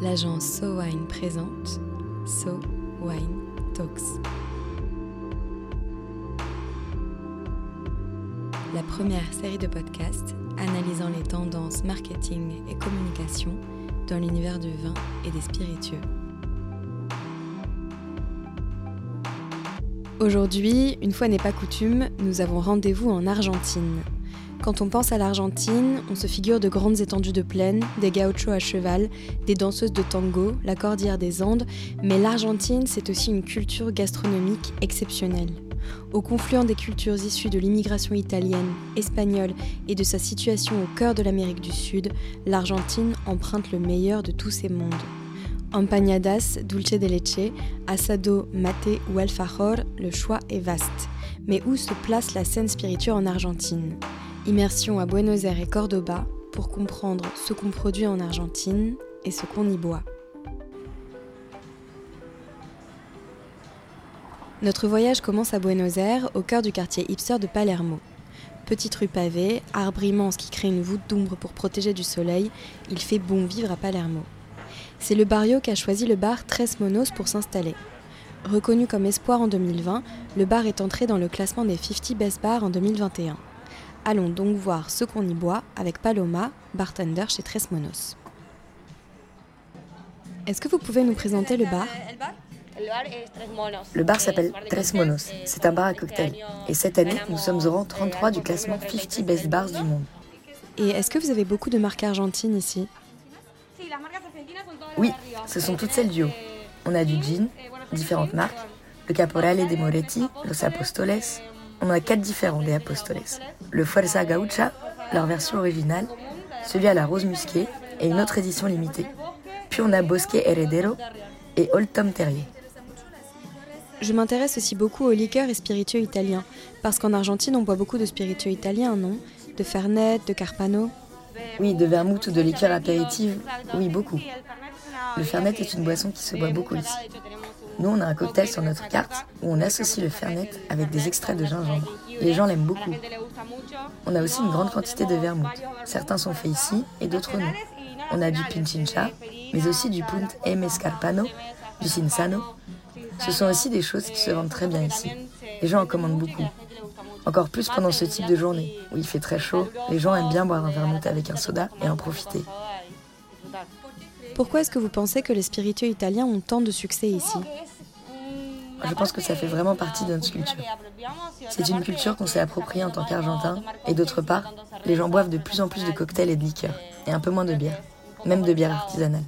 l'agence So Wine présente So Wine Talks. La première série de podcasts analysant les tendances marketing et communication dans l'univers du vin et des spiritueux. Aujourd'hui, une fois n'est pas coutume, nous avons rendez-vous en Argentine quand on pense à l'Argentine, on se figure de grandes étendues de plaine, des gauchos à cheval, des danseuses de tango, la cordillère des Andes, mais l'Argentine, c'est aussi une culture gastronomique exceptionnelle. Au confluent des cultures issues de l'immigration italienne, espagnole et de sa situation au cœur de l'Amérique du Sud, l'Argentine emprunte le meilleur de tous ces mondes. Empanadas, dulce de leche, asado, mate ou alfajor, le choix est vaste. Mais où se place la scène spirituelle en Argentine? Immersion à Buenos Aires et Cordoba pour comprendre ce qu'on produit en Argentine et ce qu'on y boit. Notre voyage commence à Buenos Aires, au cœur du quartier hipster de Palermo. Petite rue pavée, arbre immense qui crée une voûte d'ombre pour protéger du soleil, il fait bon vivre à Palermo. C'est le barrio qui a choisi le bar Tres Monos pour s'installer. Reconnu comme espoir en 2020, le bar est entré dans le classement des 50 Best Bars en 2021. Allons donc voir ce qu'on y boit avec Paloma, bartender chez Tres Monos. Est-ce que vous pouvez nous présenter le bar? Le bar s'appelle Tres Monos. C'est un bar à cocktail. Et cette année, nous sommes au rang 33 du classement 50 Best Bars du monde. Et est-ce que vous avez beaucoup de marques argentines ici? Oui, ce sont toutes celles du haut. On a du gin, différentes marques, le Caporale de Moretti, Los Apostoles, on a quatre différents des Apostoles. Le Fuerza Gaucha, leur version originale, celui à la rose musquée et une autre édition limitée. Puis on a Bosque Heredero et Old Tom Terrier. Je m'intéresse aussi beaucoup aux liqueurs et spiritueux italiens, parce qu'en Argentine on boit beaucoup de spiritueux italiens, non? De Fernet, de Carpano? Oui, de vermouth ou de liqueurs apéritives, oui, beaucoup. Le Fernet est une boisson qui se boit beaucoup ici. Nous, on a un cocktail sur notre carte où on associe le fernet avec des extraits de gingembre. Les gens l'aiment beaucoup. On a aussi une grande quantité de vermouth. Certains sont faits ici et d'autres non. On a du pinchincha, mais aussi du punt M. Escarpano, du sinsano. Ce sont aussi des choses qui se vendent très bien ici. Les gens en commandent beaucoup. Encore plus pendant ce type de journée, où il fait très chaud, les gens aiment bien boire un vermouth avec un soda et en profiter. Pourquoi est-ce que vous pensez que les spiritueux italiens ont tant de succès ici? Je pense que ça fait vraiment partie de notre culture. C'est une culture qu'on s'est appropriée en tant qu'Argentin, et d'autre part, les gens boivent de plus en plus de cocktails et de liqueurs, et un peu moins de bière, même de bière artisanale.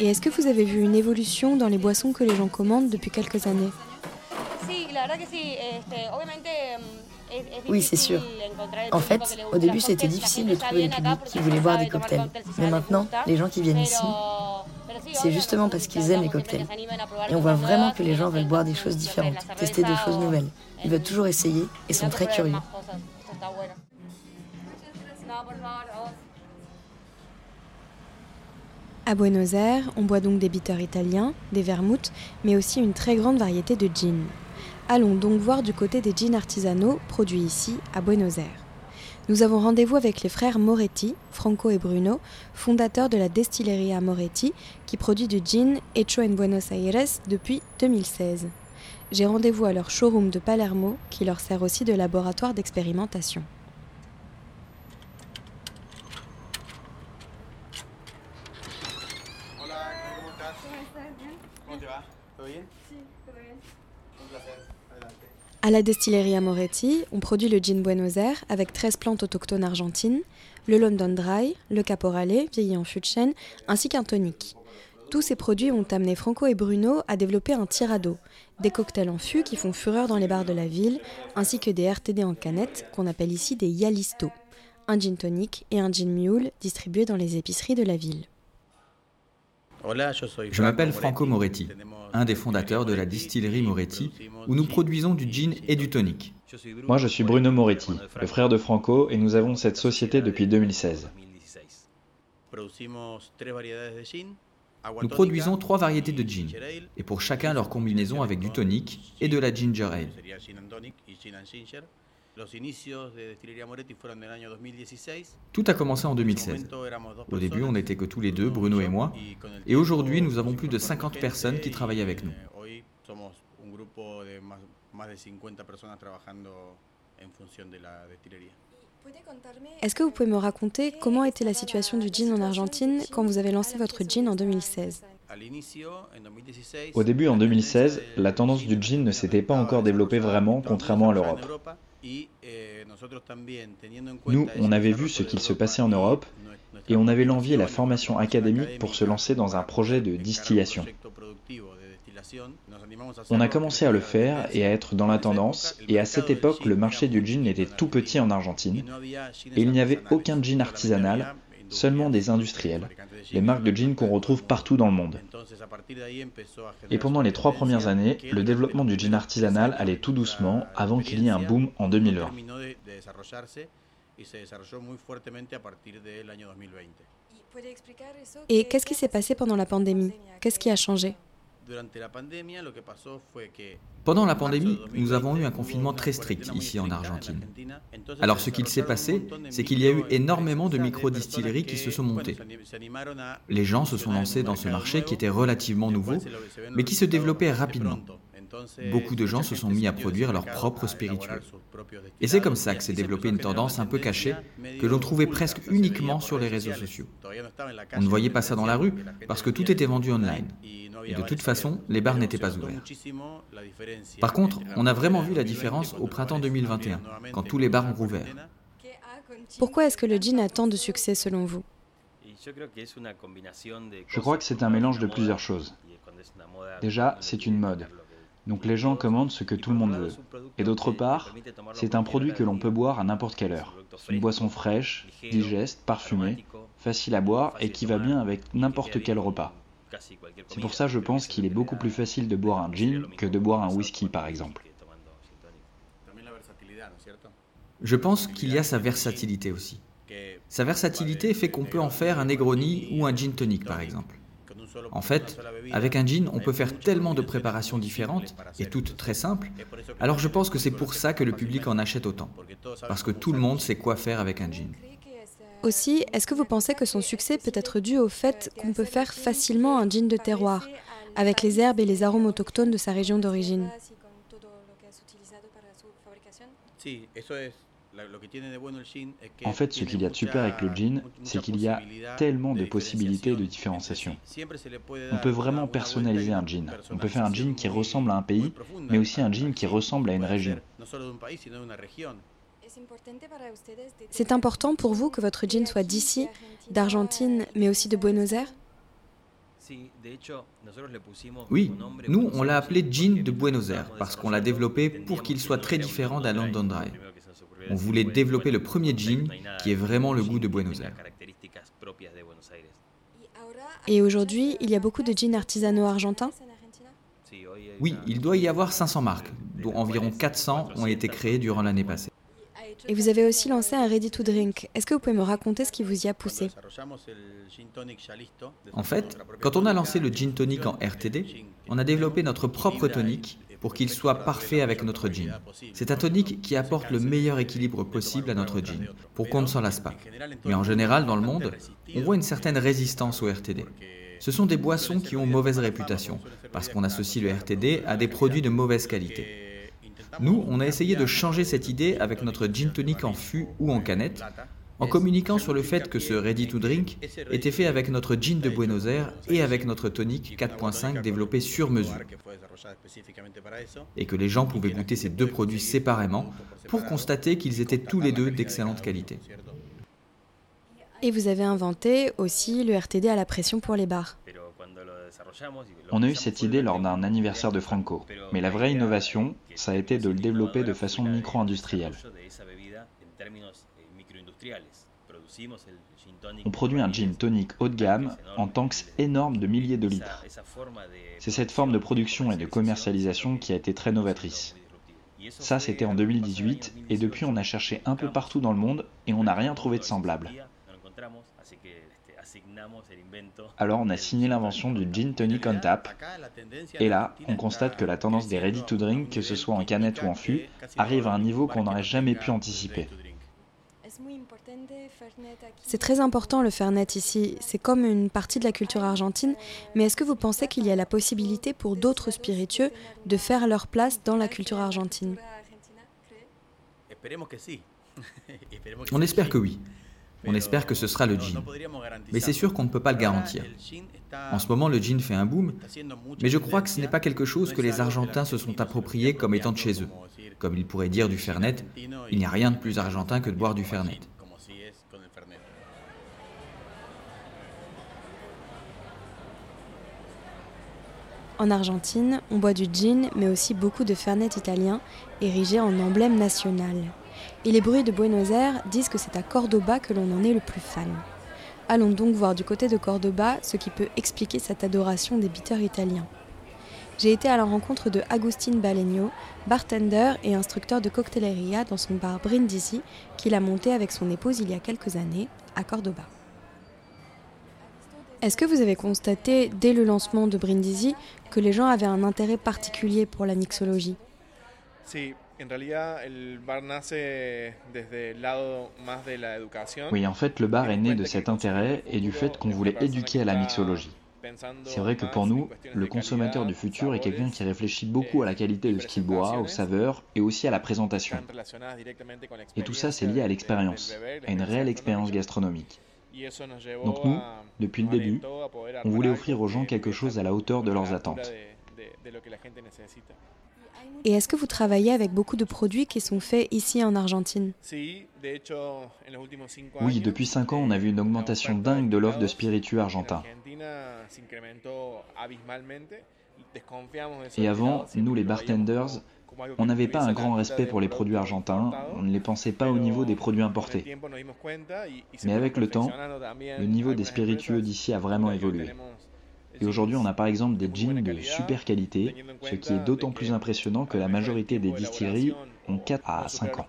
Et est-ce que vous avez vu une évolution dans les boissons que les gens commandent depuis quelques années? Oui, c'est sûr. En fait, au début, c'était difficile de trouver le public qui voulait boire des cocktails. Mais maintenant, les gens qui viennent ici, c'est justement parce qu'ils aiment les cocktails. Et on voit vraiment que les gens veulent boire des choses différentes, tester des choses nouvelles. Ils veulent toujours essayer et sont très curieux. À Buenos Aires, on boit donc des bitters italiens, des vermouths, mais aussi une très grande variété de gin. Allons donc voir du côté des gins artisanaux produits ici à Buenos Aires. Nous avons rendez-vous avec les frères Moretti, Franco et Bruno, fondateurs de la Destilleria Moretti, qui produit du gin hecho en Buenos Aires depuis 2016. J'ai rendez-vous à leur showroom de Palermo, qui leur sert aussi de laboratoire d'expérimentation. À la distillerie Moretti, on produit le gin Buenos Aires avec 13 plantes autochtones argentines, le London Dry, le Caporale, vieilli en fût de chêne, ainsi qu'un tonic. Tous ces produits ont amené Franco et Bruno à développer un tirado, des cocktails en fût qui font fureur dans les bars de la ville, ainsi que des RTD en canette qu'on appelle ici des Yalisto, un gin tonic et un gin mule distribués dans les épiceries de la ville. Je m'appelle Franco Moretti, un des fondateurs de la distillerie Moretti, où nous produisons du gin et du tonic. Moi, je suis Bruno Moretti, le frère de Franco, et nous avons cette société depuis 2016. Nous produisons trois variétés de gin, et pour chacun leur combinaison avec du tonic et de la ginger ale. Tout a commencé en 2016. Au début, on n'était que tous les deux, Bruno et moi, et aujourd'hui, nous avons plus de 50 personnes qui travaillent avec nous. Est-ce que vous pouvez me raconter comment était la situation du jean en Argentine quand vous avez lancé votre jean en 2016 Au début, en 2016, la tendance du jean ne s'était pas encore développée vraiment, contrairement à l'Europe. Nous, on avait vu ce qu'il se passait en Europe et on avait l'envie et la formation académique pour se lancer dans un projet de distillation. On a commencé à le faire et à être dans la tendance, et à cette époque, le marché du jean était tout petit en Argentine, et il n'y avait aucun jean artisanal, seulement des industriels, les marques de jean qu'on retrouve partout dans le monde. Et pendant les trois premières années, le développement du jean artisanal allait tout doucement avant qu'il y ait un boom en 2020. Et qu'est-ce qui s'est passé pendant la pandémie? Qu'est-ce qui a changé? Pendant la pandémie, nous avons eu un confinement très strict ici en Argentine. Alors ce qu'il s'est passé, c'est qu'il y a eu énormément de micro-distilleries qui se sont montées. Les gens se sont lancés dans ce marché qui était relativement nouveau, mais qui se développait rapidement. Beaucoup de gens se sont mis à produire leurs propres spiritueux. Et c'est comme ça que s'est développée une tendance un peu cachée que l'on trouvait presque uniquement sur les réseaux sociaux. On ne voyait pas ça dans la rue parce que tout était vendu online. Et de toute façon, les bars n'étaient pas ouverts. Par contre, on a vraiment vu la différence au printemps 2021, quand tous les bars ont rouvert. Pourquoi est-ce que le jean a tant de succès selon vous? Je crois que c'est un mélange de plusieurs choses. Déjà, c'est une mode. Donc les gens commandent ce que tout le monde veut. Et d'autre part, c'est un produit que l'on peut boire à n'importe quelle heure. Une boisson fraîche, digeste, parfumée, facile à boire et qui va bien avec n'importe quel repas. C'est pour ça, je pense qu'il est beaucoup plus facile de boire un gin que de boire un whisky, par exemple. Je pense qu'il y a sa versatilité aussi. Sa versatilité fait qu'on peut en faire un Negroni ou un gin tonic, par exemple. En fait, avec un gin, on peut faire tellement de préparations différentes et toutes très simples. Alors je pense que c'est pour ça que le public en achète autant. Parce que tout le monde sait quoi faire avec un gin. Aussi, est-ce que vous pensez que son succès peut être dû au fait qu'on peut faire facilement un gin de terroir, avec les herbes et les arômes autochtones de sa région d'origine? En fait, ce qu'il y a de super avec le gin, c'est qu'il y a tellement de possibilités de différenciation. On peut vraiment personnaliser un gin. On peut faire un gin qui ressemble à un pays, mais aussi un gin qui ressemble à une région. C'est important pour vous que votre jean soit d'ici, d'Argentine, mais aussi de Buenos Aires? Oui, nous, on l'a appelé jean de Buenos Aires parce qu'on l'a développé pour qu'il soit très différent d'un London Dry. On voulait développer le premier jean qui est vraiment le goût de Buenos Aires. Et aujourd'hui, il y a beaucoup de jeans artisanaux argentins? Oui, il doit y avoir 500 marques, dont environ 400 ont été créées durant l'année passée. Et vous avez aussi lancé un Ready to Drink. Est-ce que vous pouvez me raconter ce qui vous y a poussé? En fait, quand on a lancé le gin tonic en RTD, on a développé notre propre tonic pour qu'il soit parfait avec notre gin. C'est un tonic qui apporte le meilleur équilibre possible à notre gin, pour qu'on ne s'en lasse pas. Mais en général, dans le monde, on voit une certaine résistance au RTD. Ce sont des boissons qui ont mauvaise réputation, parce qu'on associe le RTD à des produits de mauvaise qualité. Nous, on a essayé de changer cette idée avec notre gin tonic en fût ou en canette, en communiquant sur le fait que ce Ready to Drink était fait avec notre gin de Buenos Aires et avec notre tonic 4.5 développé sur mesure. Et que les gens pouvaient goûter ces deux produits séparément pour constater qu'ils étaient tous les deux d'excellente qualité. Et vous avez inventé aussi le RTD à la pression pour les bars. On a eu cette idée lors d'un anniversaire de Franco, mais la vraie innovation, ça a été de le développer de façon micro-industrielle. On produit un gin tonic haut de gamme en tanks énormes de milliers de litres. C'est cette forme de production et de commercialisation qui a été très novatrice. Ça, c'était en 2018, et depuis, on a cherché un peu partout dans le monde et on n'a rien trouvé de semblable. Alors on a signé l'invention du gin tonic on tap. Et là, on constate que la tendance des ready to drink, que ce soit en canette ou en fût, arrive à un niveau qu'on n'aurait jamais pu anticiper. C'est très important le Fernet ici, c'est comme une partie de la culture argentine, mais est-ce que vous pensez qu'il y a la possibilité pour d'autres spiritueux de faire leur place dans la culture argentine? On espère que oui. On espère que ce sera le gin. Mais c'est sûr qu'on ne peut pas le garantir. En ce moment, le gin fait un boom, mais je crois que ce n'est pas quelque chose que les Argentins se sont appropriés comme étant de chez eux. Comme ils pourraient dire du Fernet, il n'y a rien de plus argentin que de boire du Fernet. En Argentine, on boit du gin, mais aussi beaucoup de Fernet italien, érigé en emblème national. Et les bruits de Buenos Aires disent que c'est à Cordoba que l'on en est le plus fan. Allons donc voir du côté de Cordoba ce qui peut expliquer cette adoration des bitters italiens. J'ai été à la rencontre de Agustin Balegno, bartender et instructeur de coctelleria dans son bar Brindisi, qu'il a monté avec son épouse il y a quelques années, à Cordoba. Est-ce que vous avez constaté, dès le lancement de Brindisi, que les gens avaient un intérêt particulier pour la mixologie? Oui, en fait, le bar est né de cet intérêt et du fait qu'on voulait éduquer à la mixologie. C'est vrai que pour nous, le consommateur du futur est quelqu'un qui réfléchit beaucoup à la qualité de ce qu'il boit, aux saveurs et aussi à la présentation. Et tout ça, c'est lié à l'expérience, à une réelle expérience gastronomique. Donc nous, depuis le début, on voulait offrir aux gens quelque chose à la hauteur de leurs attentes. Et est-ce que vous travaillez avec beaucoup de produits qui sont faits ici en Argentine? Oui, depuis 5 ans, on a vu une augmentation dingue de l'offre de spiritueux argentins. Et avant, nous les bartenders, on n'avait pas un grand respect pour les produits argentins, on ne les pensait pas au niveau des produits importés. Mais avec le temps, le niveau des spiritueux d'ici a vraiment évolué. Et aujourd'hui, on a par exemple des jeans de super qualité, ce qui est d'autant plus impressionnant que la majorité des distilleries ont 4 à 5 ans.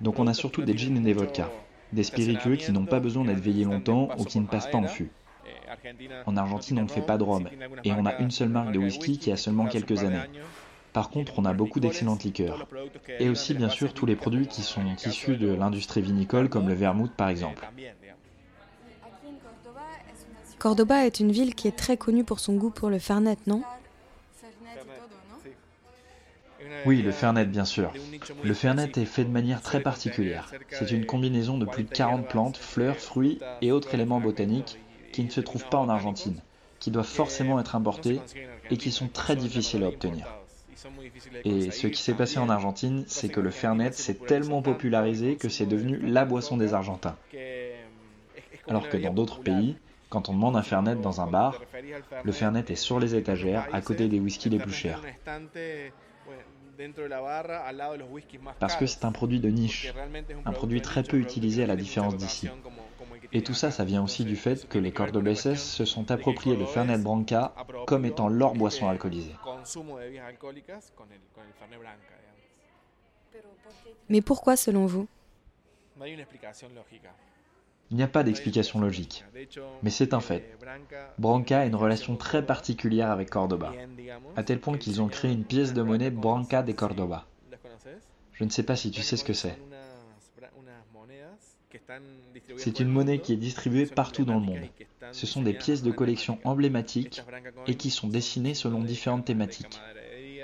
Donc on a surtout des jeans et des vodkas, des spiritueux qui n'ont pas besoin d'être veillés longtemps ou qui ne passent pas en fût. En Argentine, on ne fait pas de rhum, et on a une seule marque de whisky qui a seulement quelques années. Par contre, on a beaucoup d'excellentes liqueurs. Et aussi, bien sûr, tous les produits qui sont issus de l'industrie vinicole, comme le vermouth par exemple. Cordoba est une ville qui est très connue pour son goût pour le fernet, non Oui, le fernet, bien sûr. Le fernet est fait de manière très particulière. C'est une combinaison de plus de 40 plantes, fleurs, fruits et autres éléments botaniques qui ne se trouvent pas en Argentine, qui doivent forcément être importés et qui sont très difficiles à obtenir. Et ce qui s'est passé en Argentine, c'est que le Fernet s'est tellement popularisé que c'est devenu la boisson des Argentins. Alors que dans d'autres pays, quand on demande un Fernet dans un bar, le Fernet est sur les étagères à côté des whiskies les plus chers. Parce que c'est un produit de niche, un produit très peu utilisé à la différence d'ici. Et tout ça, ça vient aussi du fait que les cordobeses se sont appropriés le Fernet Branca comme étant leur boisson alcoolisée. Mais pourquoi selon vous? Il n'y a pas d'explication logique, mais c'est un fait. Branca a une relation très particulière avec Cordoba, à tel point qu'ils ont créé une pièce de monnaie Branca de Cordoba. Je ne sais pas si tu sais ce que c'est. C'est une monnaie qui est distribuée partout dans le monde. Ce sont des pièces de collection emblématiques et qui sont dessinées selon différentes thématiques.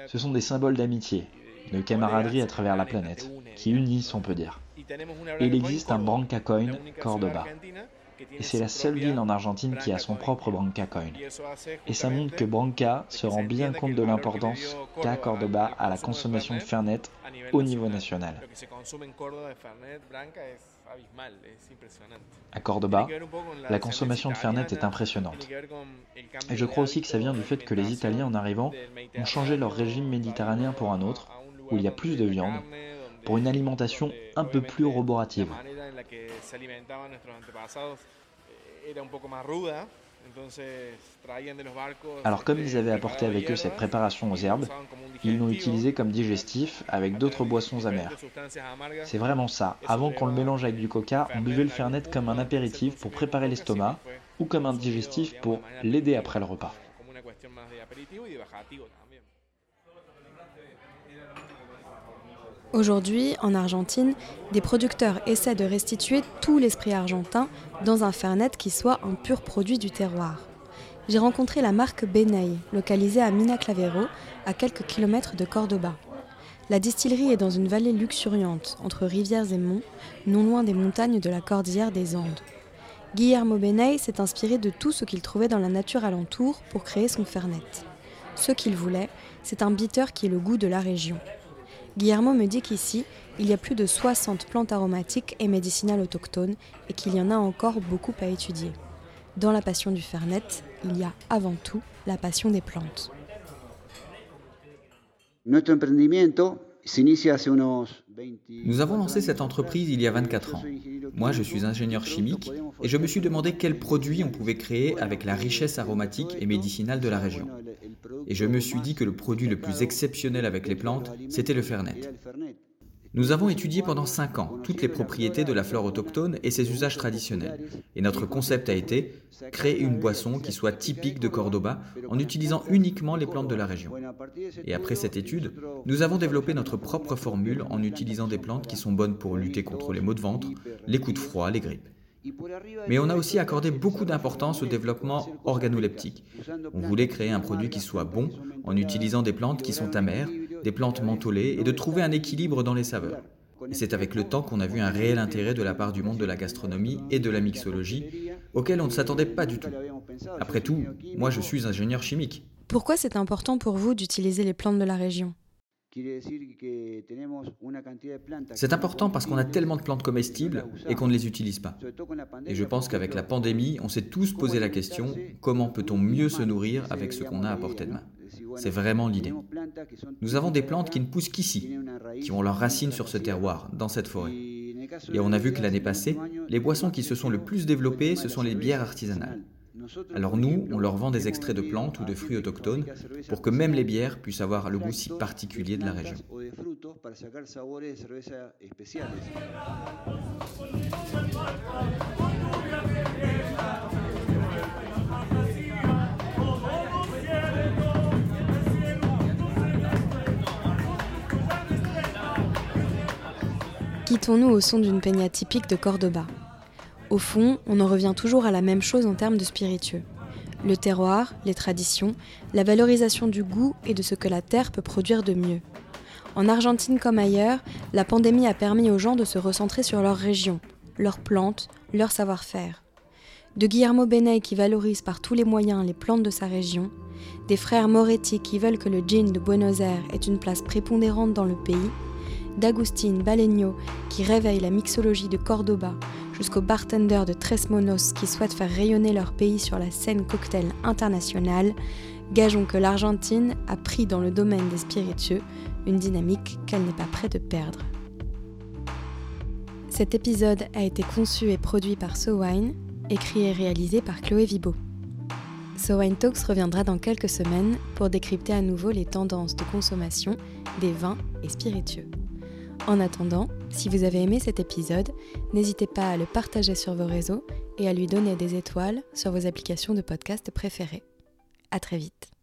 Ce sont des symboles d'amitié, de camaraderie à travers la planète, qui unissent, on peut dire. Et il existe un Branca Coin Cordoba. Et c'est la seule ville en Argentine qui a son propre Branca Coin. Et ça montre que Branca se rend bien compte de l'importance qu'a Cordoba à la consommation de Fernet au niveau national. À Cordoba, la consommation de Fernet est impressionnante. Et je crois aussi que ça vient du fait que les Italiens, en arrivant, ont changé leur régime méditerranéen pour un autre, où il y a plus de viande, pour une alimentation un peu plus roborative. Alors comme ils avaient apporté avec eux cette préparation aux herbes, Ils l'ont utilisé comme digestif avec d'autres boissons amères. C'est vraiment ça. Avant qu'on le mélange avec du coca, on buvait le fernet comme un apéritif pour préparer l'estomac ou comme un digestif pour l'aider après le repas. Aujourd'hui, en Argentine, des producteurs essaient de restituer tout l'esprit argentin dans un fernet qui soit un pur produit du terroir. J'ai rencontré la marque Benay, localisée à Mina Clavero, à quelques kilomètres de Cordoba. La distillerie est dans une vallée luxuriante, entre rivières et monts, non loin des montagnes de la cordillère des Andes. Guillermo Benay s'est inspiré de tout ce qu'il trouvait dans la nature alentour pour créer son fernet. Ce qu'il voulait, c'est un bitter qui ait le goût de la région. Guillermo me dit qu'ici, il y a plus de 60 plantes aromatiques et médicinales autochtones et qu'il y en a encore beaucoup à étudier. Dans la passion du Fernet, il y a avant tout la passion des plantes. Nous avons lancé cette entreprise il y a 24 ans. Moi, je suis ingénieur chimique et je me suis demandé quels produits on pouvait créer avec la richesse aromatique et médicinale de la région. Et je me suis dit que le produit le plus exceptionnel avec les plantes, c'était le fernet. Nous avons étudié pendant 5 ans toutes les propriétés de la flore autochtone et ses usages traditionnels. Et notre concept a été créer une boisson qui soit typique de Cordoba en utilisant uniquement les plantes de la région. Et après cette étude, nous avons développé notre propre formule en utilisant des plantes qui sont bonnes pour lutter contre les maux de ventre, les coups de froid, les grippes. Mais on a aussi accordé beaucoup d'importance au développement organoleptique. On voulait créer un produit qui soit bon en utilisant des plantes qui sont amères, des plantes mentholées et de trouver un équilibre dans les saveurs. Et c'est avec le temps qu'on a vu un réel intérêt de la part du monde de la gastronomie et de la mixologie, auquel on ne s'attendait pas du tout. Après tout, moi je suis ingénieur chimique. Pourquoi c'est important pour vous d'utiliser les plantes de la région? C'est important parce qu'on a tellement de plantes comestibles et qu'on ne les utilise pas. Et je pense qu'avec la pandémie, on s'est tous posé la question, comment peut-on mieux se nourrir avec ce qu'on a à portée de main C'est vraiment l'idée. Nous avons des plantes qui ne poussent qu'ici, qui ont leurs racines sur ce terroir, dans cette forêt. Et on a vu que l'année passée, les boissons qui se sont le plus développées, ce sont les bières artisanales. Alors nous, on leur vend des extraits de plantes ou de fruits autochtones pour que même les bières puissent avoir le goût si particulier de la région. Quittons-nous au son d'une peña typique de Cordoba. Au fond, on en revient toujours à la même chose en termes de spiritueux. Le terroir, les traditions, la valorisation du goût et de ce que la terre peut produire de mieux. En Argentine comme ailleurs, la pandémie a permis aux gens de se recentrer sur leur région, leurs plantes, leur savoir-faire. De Guillermo Benay qui valorise par tous les moyens les plantes de sa région, des frères Moretti qui veulent que le gin de Buenos Aires ait une place prépondérante dans le pays, d'Agustin Balegno qui réveille la mixologie de Cordoba jusqu'aux bartenders de Tres Monos qui souhaitent faire rayonner leur pays sur la scène cocktail internationale, gageons que l'Argentine a pris dans le domaine des spiritueux une dynamique qu'elle n'est pas prête de perdre. Cet épisode a été conçu et produit par SoWine, écrit et réalisé par Chloé Vibo. SoWine Talks reviendra dans quelques semaines pour décrypter à nouveau les tendances de consommation des vins et spiritueux. En attendant, si vous avez aimé cet épisode, n'hésitez pas à le partager sur vos réseaux et à lui donner des étoiles sur vos applications de podcast préférées. À très vite.